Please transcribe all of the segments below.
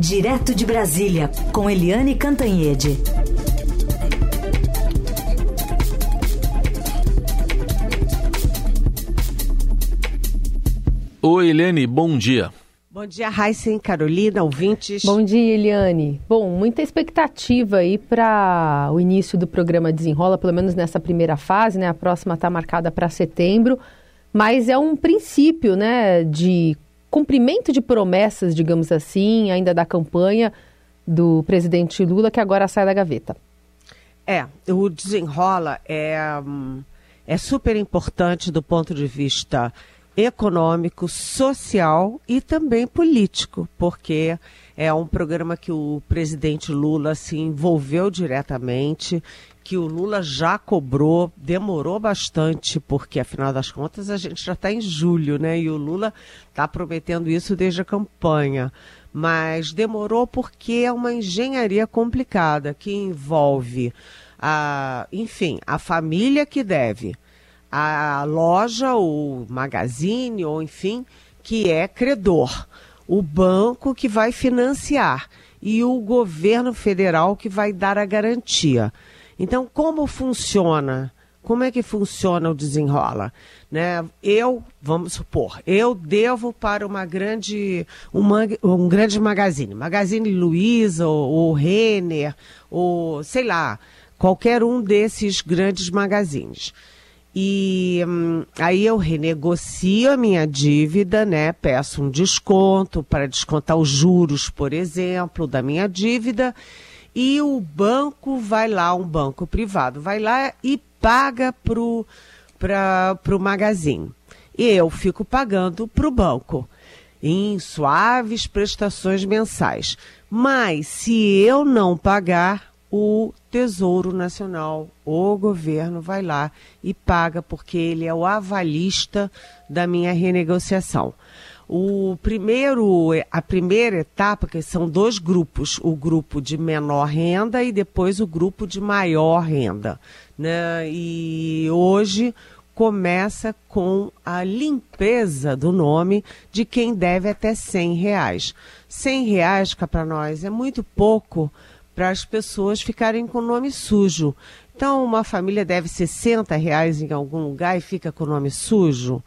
Direto de Brasília, com Eliane Cantanhede. Oi, Eliane, bom dia. Bom dia, Raíssen, Carolina, ouvintes. Bom dia, Eliane. Bom, muita expectativa aí para o início do programa Desenrola, pelo menos nessa primeira fase, né? A próxima está marcada para setembro, mas é um princípio, né, de cumprimento de promessas, digamos assim, ainda da campanha do presidente Lula, que agora sai da gaveta. É, o Desenrola é, é super importante do ponto de vista econômico, social e também político, porque é um programa que o presidente Lula se envolveu diretamente, que o Lula já cobrou, demorou bastante, porque afinal das contas a gente já está em julho, né? E o Lula está prometendo isso desde a campanha. Mas demorou porque é uma engenharia complicada que envolve, a, enfim, a família que deve a loja, o magazine, ou enfim, que é credor, o banco que vai financiar e o governo federal que vai dar a garantia. Então, como funciona? Como é que funciona o desenrola? Né? Eu, vamos supor, eu devo para uma grande, uma, um grande magazine, Magazine Luiza ou, ou Renner, ou sei lá, qualquer um desses grandes magazines. E hum, aí eu renegocio a minha dívida, né? Peço um desconto para descontar os juros, por exemplo, da minha dívida. E o banco vai lá, um banco privado, vai lá e paga para o magazine. E eu fico pagando para o banco em suaves prestações mensais. Mas se eu não pagar, o Tesouro Nacional, o governo vai lá e paga, porque ele é o avalista da minha renegociação. O primeiro, a primeira etapa, que são dois grupos, o grupo de menor renda e depois o grupo de maior renda. Né? E hoje começa com a limpeza do nome de quem deve até 100 reais. 100 reais, cá para nós, é muito pouco para as pessoas ficarem com o nome sujo. Então, uma família deve 60 reais em algum lugar e fica com o nome sujo.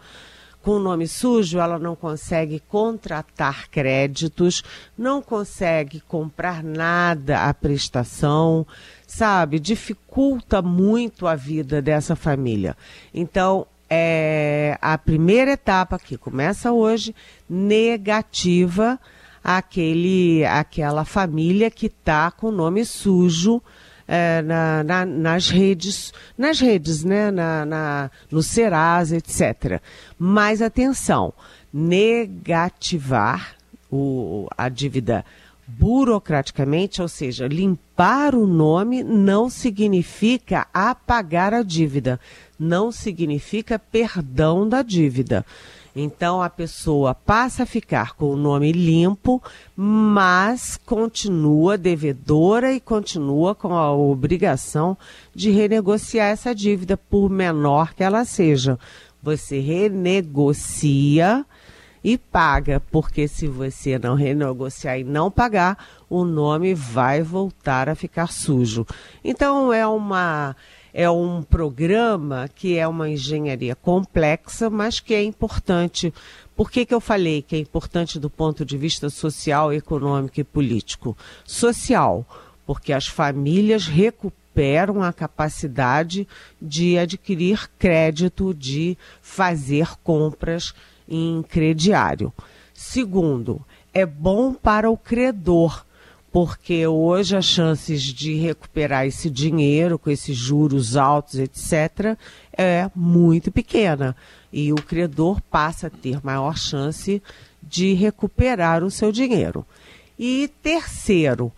Com o nome sujo, ela não consegue contratar créditos, não consegue comprar nada à prestação, sabe? Dificulta muito a vida dessa família. Então, é a primeira etapa que começa hoje, negativa aquele, aquela família que está com o nome sujo é, na, na, nas redes, nas redes, né, na, na, no Serasa, etc. Mas atenção, negativar o, a dívida burocraticamente, ou seja, limpar o nome não significa apagar a dívida, não significa perdão da dívida. Então a pessoa passa a ficar com o nome limpo, mas continua devedora e continua com a obrigação de renegociar essa dívida, por menor que ela seja. Você renegocia e paga, porque se você não renegociar e não pagar, o nome vai voltar a ficar sujo. Então é uma é um programa que é uma engenharia complexa, mas que é importante. Por que, que eu falei que é importante do ponto de vista social, econômico e político? Social, porque as famílias recuperam a capacidade de adquirir crédito, de fazer compras em crediário. Segundo, é bom para o credor porque hoje as chances de recuperar esse dinheiro com esses juros altos, etc., é muito pequena. E o credor passa a ter maior chance de recuperar o seu dinheiro. E terceiro,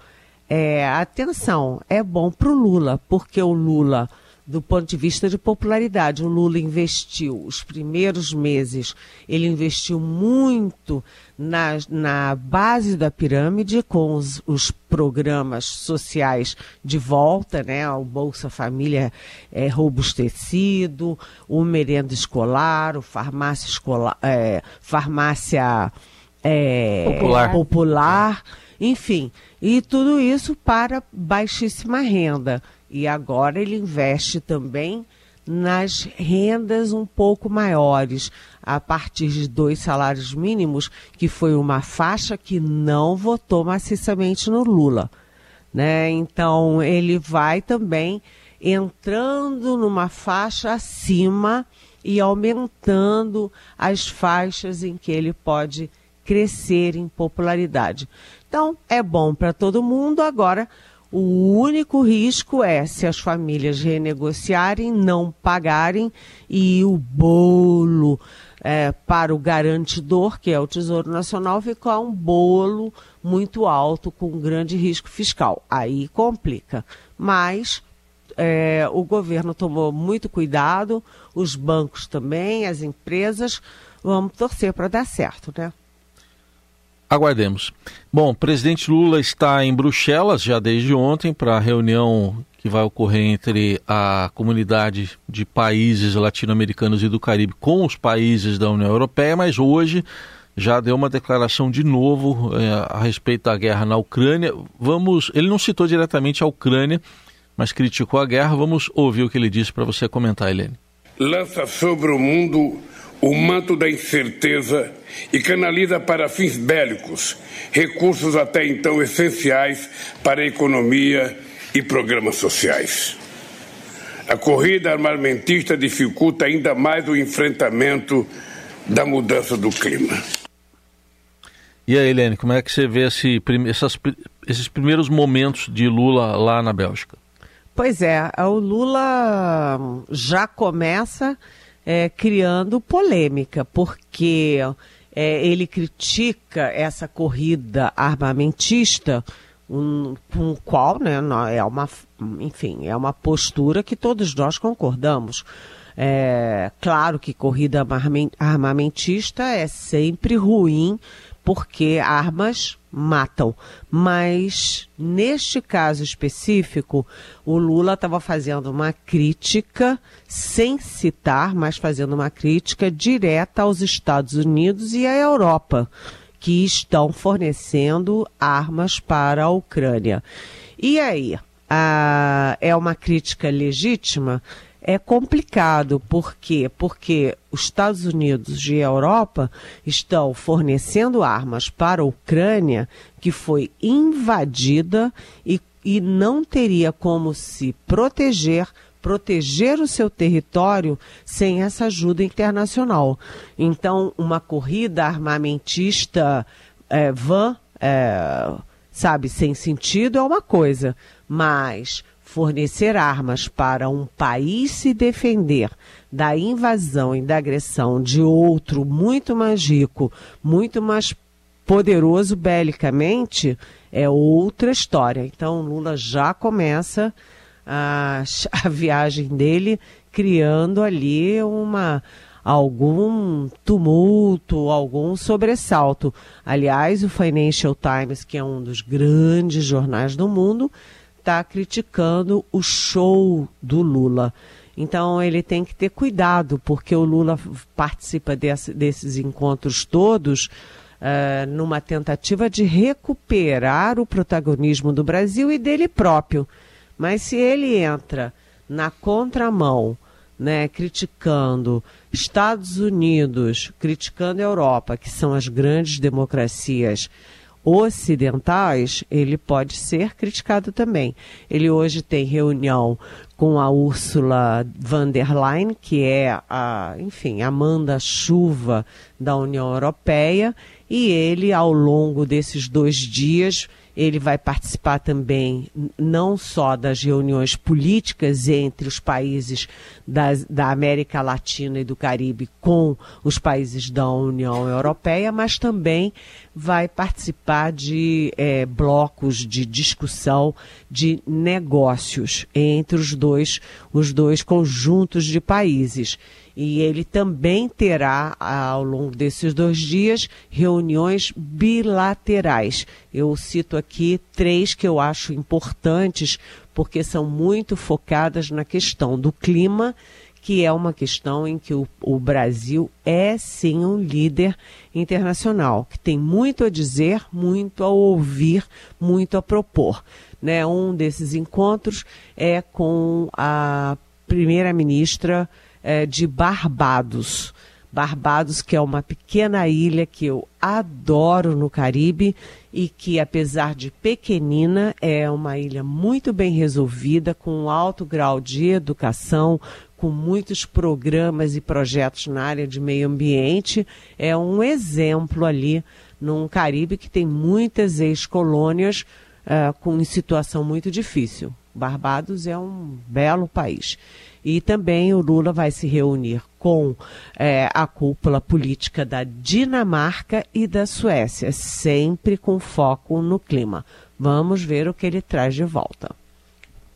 é, atenção, é bom para o Lula, porque o Lula do ponto de vista de popularidade. O Lula investiu os primeiros meses, ele investiu muito na, na base da pirâmide com os, os programas sociais de volta, né? O Bolsa Família é, robustecido, o merenda escolar, o farmácia escolar, é, farmácia é, popular. popular enfim, e tudo isso para baixíssima renda. E agora ele investe também nas rendas um pouco maiores, a partir de dois salários mínimos, que foi uma faixa que não votou maciçamente no Lula. Né? Então, ele vai também entrando numa faixa acima e aumentando as faixas em que ele pode crescer em popularidade. Então, é bom para todo mundo. Agora, o único risco é se as famílias renegociarem, não pagarem e o bolo é, para o garantidor, que é o Tesouro Nacional, ficar um bolo muito alto com grande risco fiscal. Aí complica. Mas é, o governo tomou muito cuidado, os bancos também, as empresas. Vamos torcer para dar certo, né? Aguardemos. Bom, o presidente Lula está em Bruxelas já desde ontem para a reunião que vai ocorrer entre a comunidade de países latino-americanos e do Caribe com os países da União Europeia, mas hoje já deu uma declaração de novo é, a respeito da guerra na Ucrânia. Vamos, ele não citou diretamente a Ucrânia, mas criticou a guerra. Vamos ouvir o que ele disse para você comentar, Helene. Lança sobre o mundo o manto da incerteza e canaliza para fins bélicos recursos até então essenciais para a economia e programas sociais. A corrida armamentista dificulta ainda mais o enfrentamento da mudança do clima. E aí, Helene, como é que você vê esse, essas, esses primeiros momentos de Lula lá na Bélgica? Pois é, o Lula já começa é, criando polêmica, porque é, ele critica essa corrida armamentista, um, com o qual, né, é uma, enfim, é uma postura que todos nós concordamos. É, claro que corrida armamentista é sempre ruim porque armas matam. Mas, neste caso específico, o Lula estava fazendo uma crítica, sem citar, mas fazendo uma crítica direta aos Estados Unidos e à Europa, que estão fornecendo armas para a Ucrânia. E aí? É uma crítica legítima? É complicado. Por quê? Porque os Estados Unidos e a Europa estão fornecendo armas para a Ucrânia, que foi invadida e, e não teria como se proteger proteger o seu território sem essa ajuda internacional. Então, uma corrida armamentista é, van, é, sabe, sem sentido é uma coisa, mas fornecer armas para um país se defender da invasão e da agressão de outro muito mais rico, muito mais poderoso belicamente, é outra história. Então, Lula já começa a, a viagem dele criando ali uma algum tumulto, algum sobressalto. Aliás, o Financial Times, que é um dos grandes jornais do mundo, está criticando o show do Lula. Então ele tem que ter cuidado, porque o Lula participa desse, desses encontros todos uh, numa tentativa de recuperar o protagonismo do Brasil e dele próprio. Mas se ele entra na contramão, né, criticando Estados Unidos, criticando a Europa, que são as grandes democracias, ocidentais, ele pode ser criticado também. Ele hoje tem reunião com a Ursula von der Leyen, que é a, enfim, a manda-chuva da União Europeia, e ele, ao longo desses dois dias, ele vai participar também não só das reuniões políticas entre os países da América Latina e do Caribe com os países da União Europeia, mas também vai participar de é, blocos de discussão de negócios entre os dois, os dois conjuntos de países. E ele também terá, ao longo desses dois dias, reuniões bilaterais. Eu cito aqui três que eu acho importantes, porque são muito focadas na questão do clima, que é uma questão em que o, o Brasil é sim um líder internacional, que tem muito a dizer, muito a ouvir, muito a propor. Né? Um desses encontros é com a primeira-ministra eh, de Barbados. Barbados, que é uma pequena ilha que eu adoro no Caribe e que, apesar de pequenina, é uma ilha muito bem resolvida, com um alto grau de educação, com muitos programas e projetos na área de meio ambiente. É um exemplo ali num Caribe que tem muitas ex-colônias uh, com situação muito difícil. Barbados é um belo país. E também o Lula vai se reunir com é, a cúpula política da Dinamarca e da Suécia, sempre com foco no clima. Vamos ver o que ele traz de volta.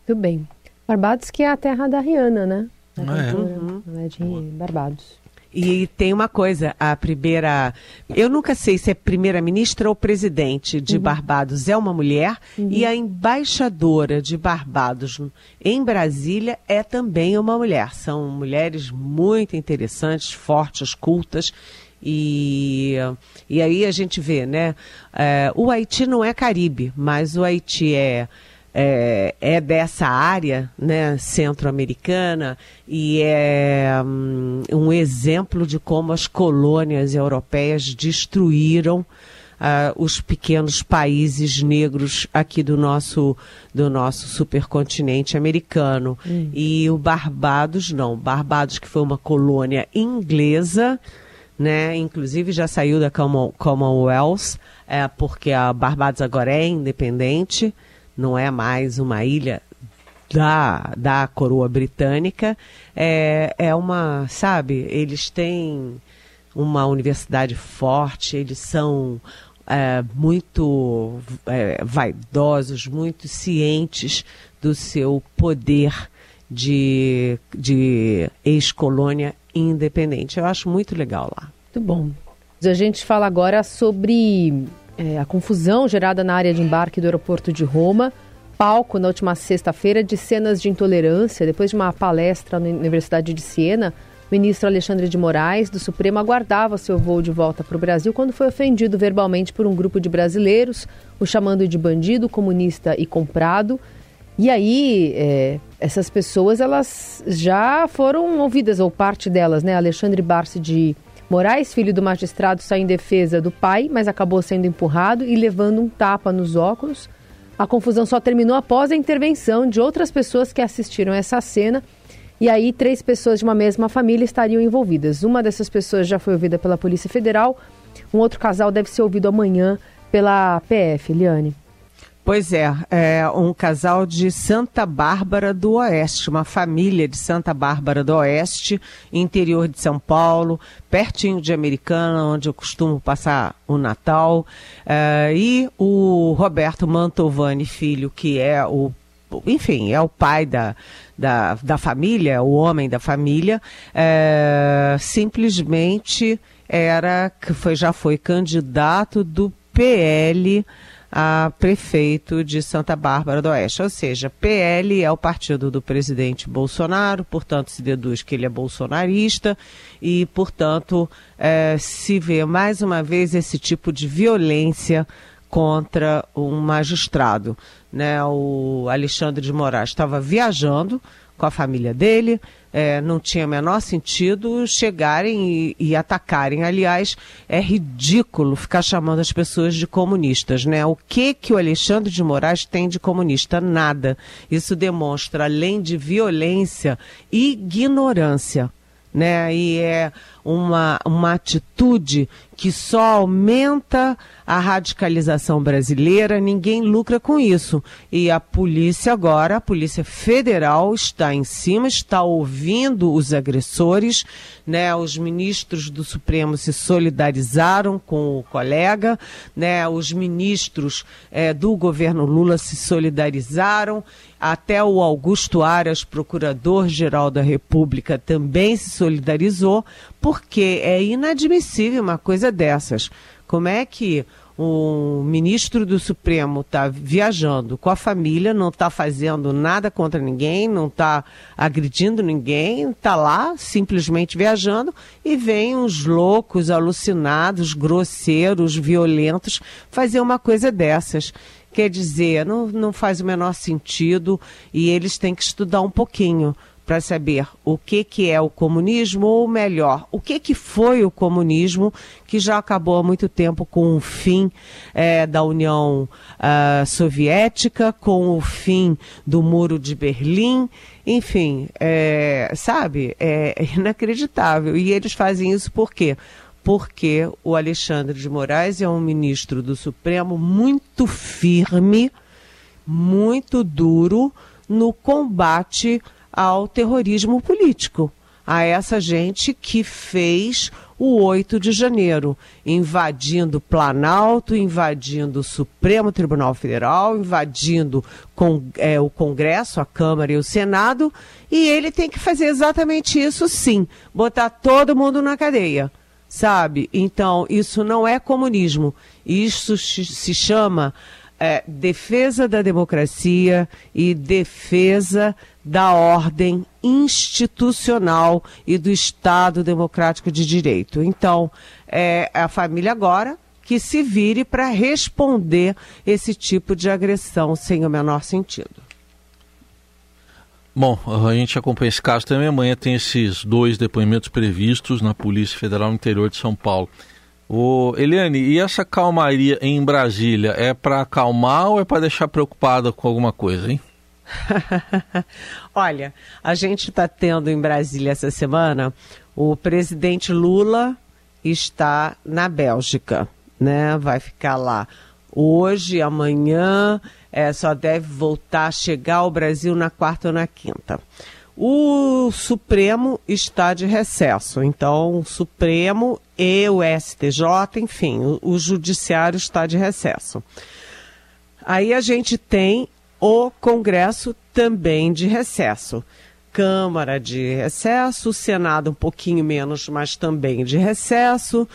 Muito bem. Barbados que é a terra da Rihanna, né? Ah, é. Uhum. É de Barbados. E tem uma coisa, a primeira. Eu nunca sei se é primeira-ministra ou presidente de uhum. Barbados é uma mulher, uhum. e a embaixadora de Barbados em Brasília é também uma mulher. São mulheres muito interessantes, fortes, cultas. E, e aí a gente vê, né? É, o Haiti não é Caribe, mas o Haiti é é, é dessa área né, centro-americana e é um, um, exemplo de como as colônias europeias destruíram uh, os pequenos países negros aqui do nosso, do nosso supercontinente americano. Hum. E o Barbados, não. Barbados, que foi uma colônia inglesa, né, inclusive já saiu da Commonwealth, é, porque a Barbados agora é independente não é mais uma ilha da, da coroa britânica, é, é uma, sabe, eles têm uma universidade forte, eles são é, muito é, vaidosos, muito cientes do seu poder de, de ex-colônia independente. Eu acho muito legal lá. Muito bom. A gente fala agora sobre é, a confusão gerada na área de embarque do aeroporto de Roma, palco na última sexta-feira de cenas de intolerância, depois de uma palestra na Universidade de Siena, o ministro Alexandre de Moraes, do Supremo, aguardava seu voo de volta para o Brasil quando foi ofendido verbalmente por um grupo de brasileiros, o chamando de bandido, comunista e comprado. E aí, é, essas pessoas, elas já foram ouvidas, ou parte delas, né? Alexandre Barsi de Moraes, filho do magistrado, saiu em defesa do pai, mas acabou sendo empurrado e levando um tapa nos óculos. A confusão só terminou após a intervenção de outras pessoas que assistiram essa cena. E aí, três pessoas de uma mesma família estariam envolvidas. Uma dessas pessoas já foi ouvida pela Polícia Federal. Um outro casal deve ser ouvido amanhã pela PF, Liane. Pois é, é um casal de Santa Bárbara do Oeste, uma família de Santa Bárbara do Oeste, interior de São Paulo, pertinho de Americana, onde eu costumo passar o Natal. É, e o Roberto Mantovani Filho, que é o enfim, é o pai da, da, da família, o homem da família, é, simplesmente era foi, já foi candidato do PL a prefeito de Santa Bárbara do Oeste. Ou seja, PL é o partido do presidente Bolsonaro, portanto, se deduz que ele é bolsonarista e, portanto, é, se vê mais uma vez esse tipo de violência contra um magistrado. Né? O Alexandre de Moraes estava viajando com a família dele, é, não tinha menor sentido chegarem e, e, atacarem. Aliás, é ridículo ficar chamando as pessoas de comunistas, né? O que que o Alexandre de Moraes tem de comunista? Nada. Isso demonstra, além de violência, ignorância, né? E é uma, uma atitude que só aumenta a radicalização brasileira, ninguém lucra com isso. E a polícia agora, a Polícia Federal está em cima, está ouvindo os agressores, né? Os ministros do Supremo se solidarizaram com o colega, né? Os ministros é, do governo Lula se solidarizaram, até o Augusto Aras, procurador-geral da República, também se solidarizou, porque é inadmissível uma coisa dessas. Como é que o ministro do Supremo está viajando com a família, não está fazendo nada contra ninguém, não está agredindo ninguém, está lá simplesmente viajando e vem uns loucos, alucinados, grosseiros, violentos fazer uma coisa dessas. Quer dizer, não, não faz o menor sentido e eles têm que estudar um pouquinho para saber o que, que é o comunismo, ou melhor, o que, que foi o comunismo, que já acabou há muito tempo com o fim é, da União uh, Soviética, com o fim do Muro de Berlim, enfim, é, sabe, é inacreditável. E eles fazem isso por quê? Porque o Alexandre de Moraes é um ministro do Supremo muito firme, muito duro no combate ao terrorismo político, a essa gente que fez o 8 de janeiro, invadindo Planalto, invadindo o Supremo Tribunal Federal, invadindo é, o Congresso, a Câmara e o Senado, e ele tem que fazer exatamente isso sim, botar todo mundo na cadeia. Sabe? Então, isso não é comunismo. Isso se chama é, defesa da democracia e defesa da ordem institucional e do Estado democrático de direito. Então, é a família agora que se vire para responder esse tipo de agressão sem o menor sentido. Bom, a gente acompanha esse caso também. Amanhã tem esses dois depoimentos previstos na Polícia Federal no interior de São Paulo. O Eliane, e essa calmaria em Brasília é para acalmar ou é para deixar preocupada com alguma coisa, hein? Olha, a gente está tendo em Brasília essa semana o presidente Lula está na Bélgica, né? Vai ficar lá hoje, amanhã, é, só deve voltar a chegar ao Brasil na quarta ou na quinta. O Supremo está de recesso, então o Supremo e o STJ, enfim, o, o Judiciário está de recesso. Aí a gente tem o Congresso também de recesso. Câmara de recesso, Senado um pouquinho menos, mas também de recesso,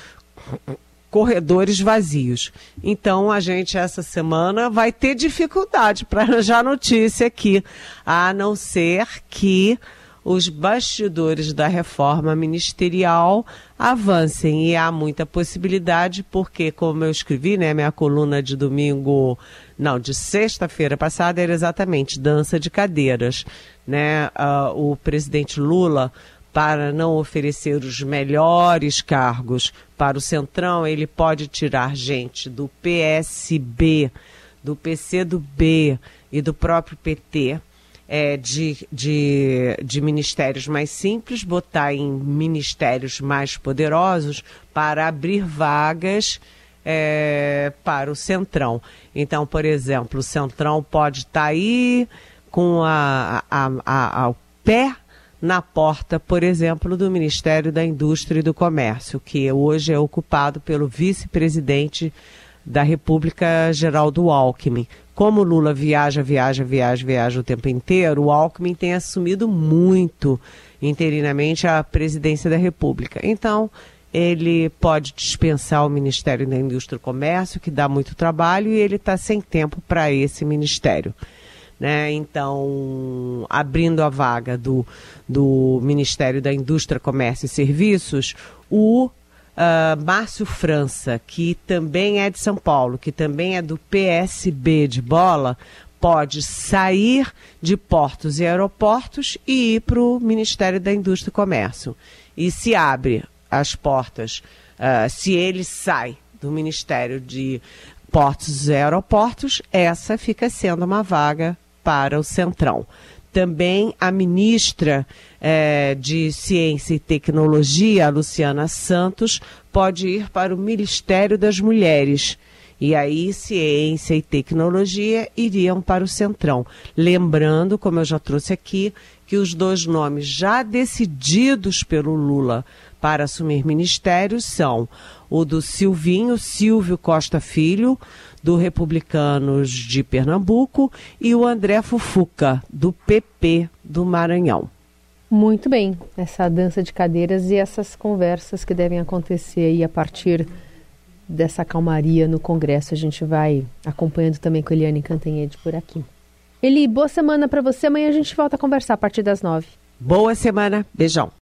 corredores vazios. Então a gente essa semana vai ter dificuldade para arranjar notícia aqui, a não ser que os bastidores da reforma ministerial avancem. E há muita possibilidade, porque, como eu escrevi, né, minha coluna de domingo, não, de sexta-feira passada era exatamente dança de cadeiras. Né? Uh, o presidente Lula para não oferecer os melhores cargos para o Centrão, ele pode tirar gente do PSB, do PCdoB e do próprio PT. É, de, de, de ministérios mais simples, botar em ministérios mais poderosos para abrir vagas é, para o Centrão. Então, por exemplo, o Centrão pode estar tá aí com a, a, a, ao pé na porta, por exemplo, do Ministério da Indústria e do Comércio, que hoje é ocupado pelo vice-presidente da República, Geraldo Alckmin. Como Lula viaja, viaja, viaja, viaja o tempo inteiro, o Alckmin tem assumido muito interinamente a presidência da República. Então, ele pode dispensar o Ministério da Indústria e Comércio, que dá muito trabalho, e ele está sem tempo para esse ministério. Né? Então, abrindo a vaga do, do Ministério da Indústria, Comércio e Serviços, o uh, Márcio França, que também é de São Paulo, que também é do PSB de bola, pode sair de portos e aeroportos e ir para o Ministério da Indústria e Comércio. E se abre as portas, uh, se ele sai do Ministério de Portos e Aeroportos, essa fica sendo uma vaga para o Centrão. Também a ministra eh, de Ciência e Tecnologia, Luciana Santos, pode ir para o Ministério das Mulheres. E aí, ciência e tecnologia iriam para o Centrão. Lembrando, como eu já trouxe aqui, que os dois nomes já decididos pelo Lula para assumir ministérios são o do Silvinho, Silvio Costa Filho, do Republicanos de Pernambuco, e o André Fufuca, do PP do Maranhão. Muito bem, essa dança de cadeiras e essas conversas que devem acontecer aí a partir dessa calmaria no Congresso. A gente vai acompanhando também com Eliane Cantanhede por aqui. Eli, boa semana para você. Amanhã a gente volta a conversar a partir das nove. Boa semana. Beijão.